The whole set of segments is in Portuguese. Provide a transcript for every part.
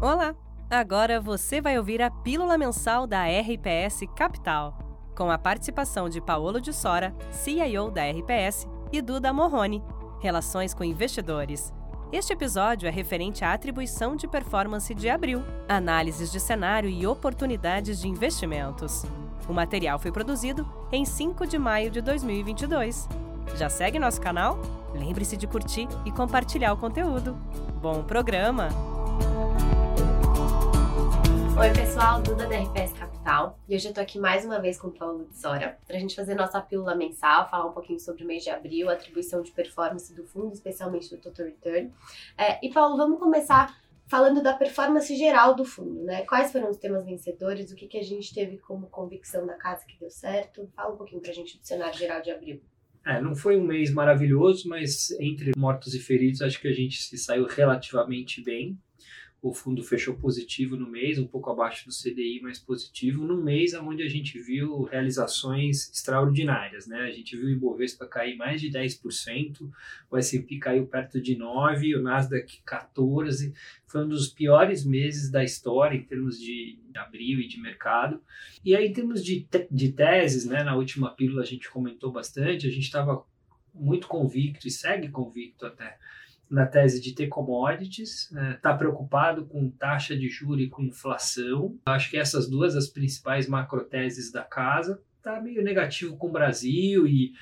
Olá! Agora você vai ouvir a pílula mensal da RPS Capital, com a participação de Paolo de Sora, CIO da RPS, e Duda Morrone, Relações com Investidores. Este episódio é referente à atribuição de performance de abril, análises de cenário e oportunidades de investimentos. O material foi produzido em 5 de maio de 2022. Já segue nosso canal? Lembre-se de curtir e compartilhar o conteúdo. Bom programa! Oi, pessoal, Duda da RPS Capital. E hoje eu tô aqui mais uma vez com o Paulo de Sora pra gente fazer nossa pílula mensal, falar um pouquinho sobre o mês de abril, atribuição de performance do fundo, especialmente do Total Return. É, e, Paulo, vamos começar falando da performance geral do fundo, né? Quais foram os temas vencedores, o que, que a gente teve como convicção da casa que deu certo? Fala um pouquinho pra gente do cenário geral de abril. É, não foi um mês maravilhoso, mas entre mortos e feridos, acho que a gente se saiu relativamente bem o fundo fechou positivo no mês, um pouco abaixo do CDI, mas positivo, num mês onde a gente viu realizações extraordinárias. Né? A gente viu o Ibovespa cair mais de 10%, o S&P caiu perto de 9%, o Nasdaq 14%. Foi um dos piores meses da história em termos de abril e de mercado. E aí, em termos de, te de teses, né, na última pílula a gente comentou bastante, a gente estava muito convicto e segue convicto até na tese de ter commodities, está né? Tá preocupado com taxa de juros e com inflação. Acho que essas duas as principais macroteses da casa. Está meio negativo com o Brasil e,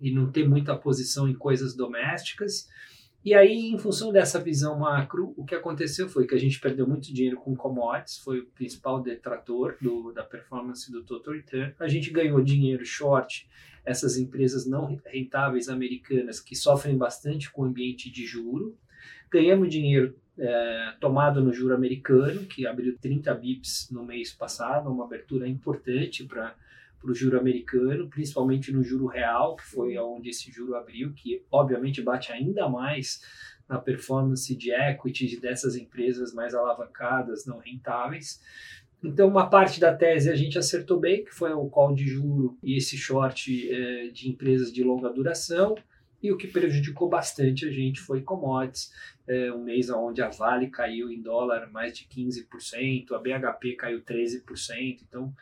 e não ter muita posição em coisas domésticas. E aí, em função dessa visão macro, o que aconteceu foi que a gente perdeu muito dinheiro com commodities, foi o principal detrator do, da performance do Total Return. A gente ganhou dinheiro short essas empresas não rentáveis americanas que sofrem bastante com o ambiente de juro. Ganhamos dinheiro é, tomado no juro americano, que abriu 30 bips no mês passado, uma abertura importante para o juro americano, principalmente no juro real, que foi onde esse juro abriu, que obviamente bate ainda mais na performance de equity dessas empresas mais alavancadas, não rentáveis. Então, uma parte da tese a gente acertou bem, que foi o call de juro e esse short é, de empresas de longa duração. E o que prejudicou bastante a gente foi commodities, é, um mês onde a Vale caiu em dólar mais de 15%, a BHP caiu 13%. Então,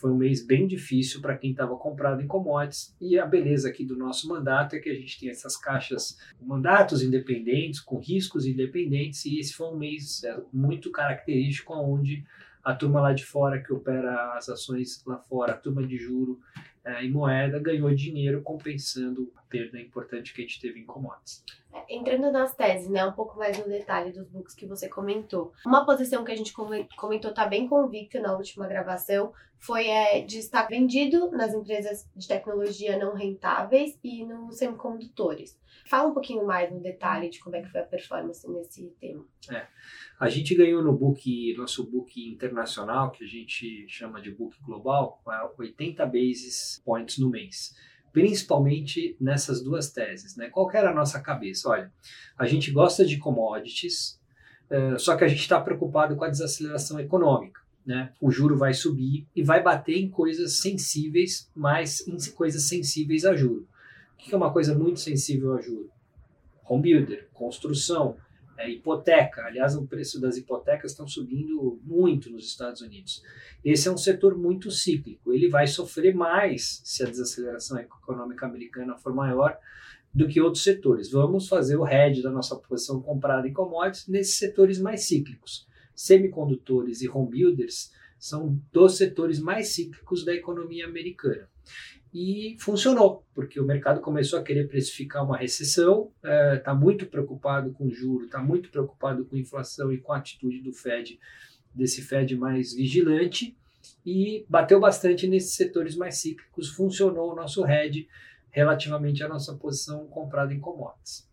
foi um mês bem difícil para quem estava comprado em commodities. E a beleza aqui do nosso mandato é que a gente tem essas caixas, mandatos independentes, com riscos independentes, e esse foi um mês é, muito característico onde a turma lá de fora que opera as ações lá fora, a turma de juro é, e moeda ganhou dinheiro compensando a perda importante que a gente teve em commodities. É, entrando nas teses, né, um pouco mais no detalhe dos books que você comentou. Uma posição que a gente comentou tá bem convicta na última gravação foi é, de estar vendido nas empresas de tecnologia não rentáveis e nos semicondutores. Fala um pouquinho mais no detalhe de como é que foi a performance nesse tema. É. A gente ganhou no book, nosso book internacional, que a gente chama de book global, 80 basis points no mês principalmente nessas duas teses. Né? Qual era a nossa cabeça? Olha, a gente gosta de commodities, uh, só que a gente está preocupado com a desaceleração econômica. Né? O juro vai subir e vai bater em coisas sensíveis, mas em coisas sensíveis a juro. O que é uma coisa muito sensível a juro? Home builder, construção, é, hipoteca. Aliás, o preço das hipotecas estão subindo muito nos Estados Unidos. Esse é um setor muito cíclico. Ele vai sofrer mais se a desaceleração econômica americana for maior do que outros setores. Vamos fazer o hedge da nossa posição comprada em commodities nesses setores mais cíclicos. Semicondutores e home builders são dos setores mais cíclicos da economia americana. E funcionou, porque o mercado começou a querer precificar uma recessão, está é, tá muito preocupado com juro, está muito preocupado com inflação e com a atitude do Fed, desse Fed mais vigilante, e bateu bastante nesses setores mais cíclicos. Funcionou o nosso hedge relativamente à nossa posição comprada em commodities.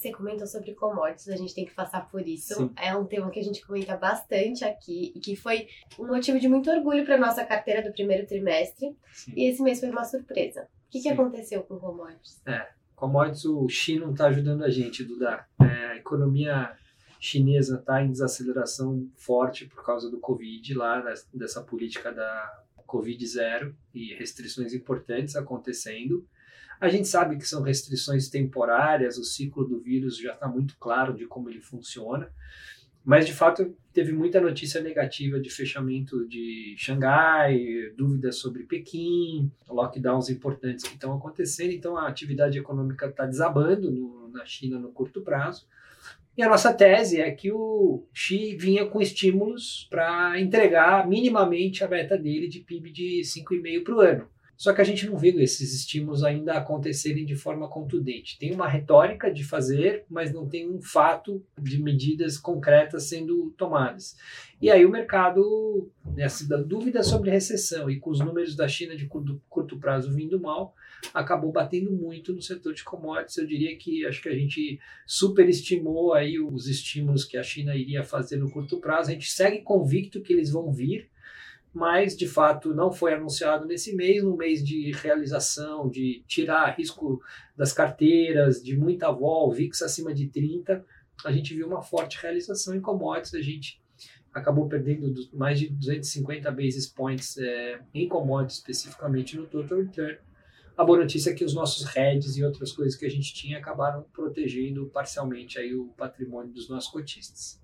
Você comentou sobre commodities, a gente tem que passar por isso. Sim. É um tema que a gente comenta bastante aqui e que foi um motivo de muito orgulho para nossa carteira do primeiro trimestre. Sim. E esse mês foi uma surpresa. O que, que aconteceu com commodities? É, commodities, o China não está ajudando a gente, Duda. É, a economia chinesa está em desaceleração forte por causa do Covid, lá dessa política da Covid zero e restrições importantes acontecendo. A gente sabe que são restrições temporárias, o ciclo do vírus já está muito claro de como ele funciona. Mas, de fato, teve muita notícia negativa de fechamento de Xangai, dúvidas sobre Pequim, lockdowns importantes que estão acontecendo. Então, a atividade econômica está desabando no, na China no curto prazo. E a nossa tese é que o Xi vinha com estímulos para entregar minimamente a meta dele de PIB de 5,5% para o ano. Só que a gente não viu esses estímulos ainda acontecerem de forma contundente. Tem uma retórica de fazer, mas não tem um fato de medidas concretas sendo tomadas. E aí o mercado, nessa dúvida sobre recessão e com os números da China de curto, curto prazo vindo mal, acabou batendo muito no setor de commodities. Eu diria que acho que a gente superestimou aí os estímulos que a China iria fazer no curto prazo. A gente segue convicto que eles vão vir, mas de fato não foi anunciado nesse mês, no mês de realização, de tirar risco das carteiras, de muita vol, VIX acima de 30, a gente viu uma forte realização em commodities, a gente acabou perdendo mais de 250 basis points é, em commodities, especificamente no total return. A boa notícia é que os nossos hedges e outras coisas que a gente tinha acabaram protegendo parcialmente aí o patrimônio dos nossos cotistas.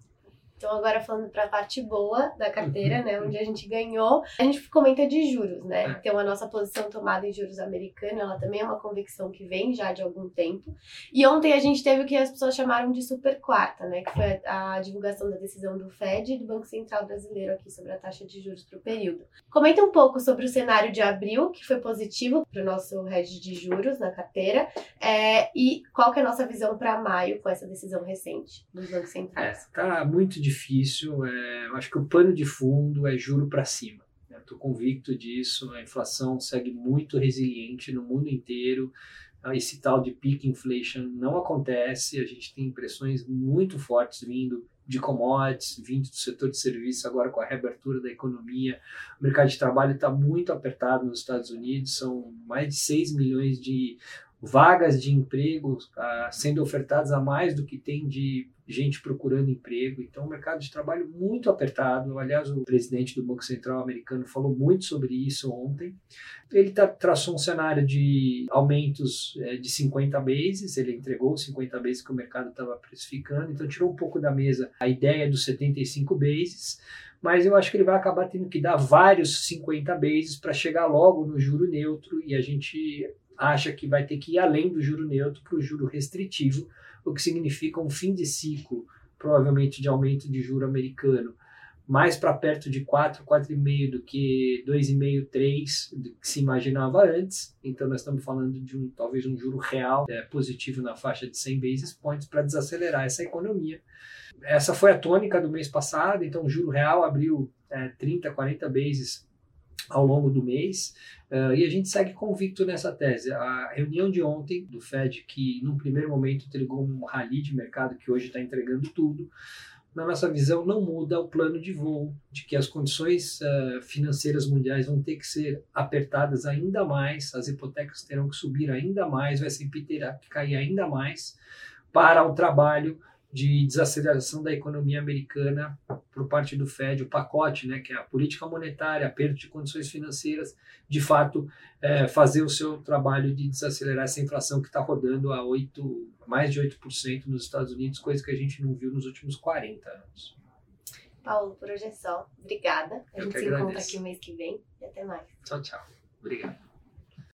Então, agora falando para a parte boa da carteira, né, onde a gente ganhou, a gente comenta de juros, né? Então, a nossa posição tomada em juros americano, ela também é uma convicção que vem já de algum tempo. E ontem a gente teve o que as pessoas chamaram de super quarta, né, que foi a divulgação da decisão do Fed e do Banco Central Brasileiro aqui sobre a taxa de juros para o período. Comenta um pouco sobre o cenário de abril, que foi positivo para o nosso hedge de juros na carteira, é, e qual que é a nossa visão para maio com essa decisão recente dos bancos centrais. É, tá muito difícil. É, eu acho que o pano de fundo é juro para cima. Estou convicto disso. A inflação segue muito resiliente no mundo inteiro. Esse tal de peak inflation não acontece. A gente tem impressões muito fortes vindo de commodities, vindo do setor de serviços, agora com a reabertura da economia. O mercado de trabalho está muito apertado nos Estados Unidos, são mais de 6 milhões de vagas de emprego ah, sendo ofertadas a mais do que tem de gente procurando emprego. Então, o mercado de trabalho muito apertado. Aliás, o presidente do Banco Central americano falou muito sobre isso ontem. Ele tá, traçou um cenário de aumentos é, de 50 bases, ele entregou 50 bases que o mercado estava precificando, então tirou um pouco da mesa a ideia dos 75 bases mas eu acho que ele vai acabar tendo que dar vários 50 bases para chegar logo no juro neutro e a gente acha que vai ter que ir além do juro neutro para o juro restritivo, o que significa um fim de ciclo, provavelmente de aumento de juro americano, mais para perto de 4, 4,5 do que 2,5, 3 do que se imaginava antes. Então nós estamos falando de um talvez um juro real é, positivo na faixa de 100 basis points para desacelerar essa economia. Essa foi a tônica do mês passado, então o juro real abriu é, 30, 40 basis ao longo do mês, uh, e a gente segue convicto nessa tese. A reunião de ontem do Fed, que num primeiro momento entregou um rally de mercado que hoje está entregando tudo, na nossa visão não muda o plano de voo, de que as condições uh, financeiras mundiais vão ter que ser apertadas ainda mais, as hipotecas terão que subir ainda mais, o S&P terá que cair ainda mais para o trabalho de desaceleração da economia americana por parte do Fed, o pacote, né, que é a política monetária, aperto de condições financeiras, de fato é, fazer o seu trabalho de desacelerar essa inflação que está rodando a 8, mais de 8% nos Estados Unidos, coisa que a gente não viu nos últimos 40 anos. Paulo, por hoje é só. Obrigada. A Eu gente se agradeço. encontra aqui o mês que vem e até mais. Tchau, tchau. Obrigado.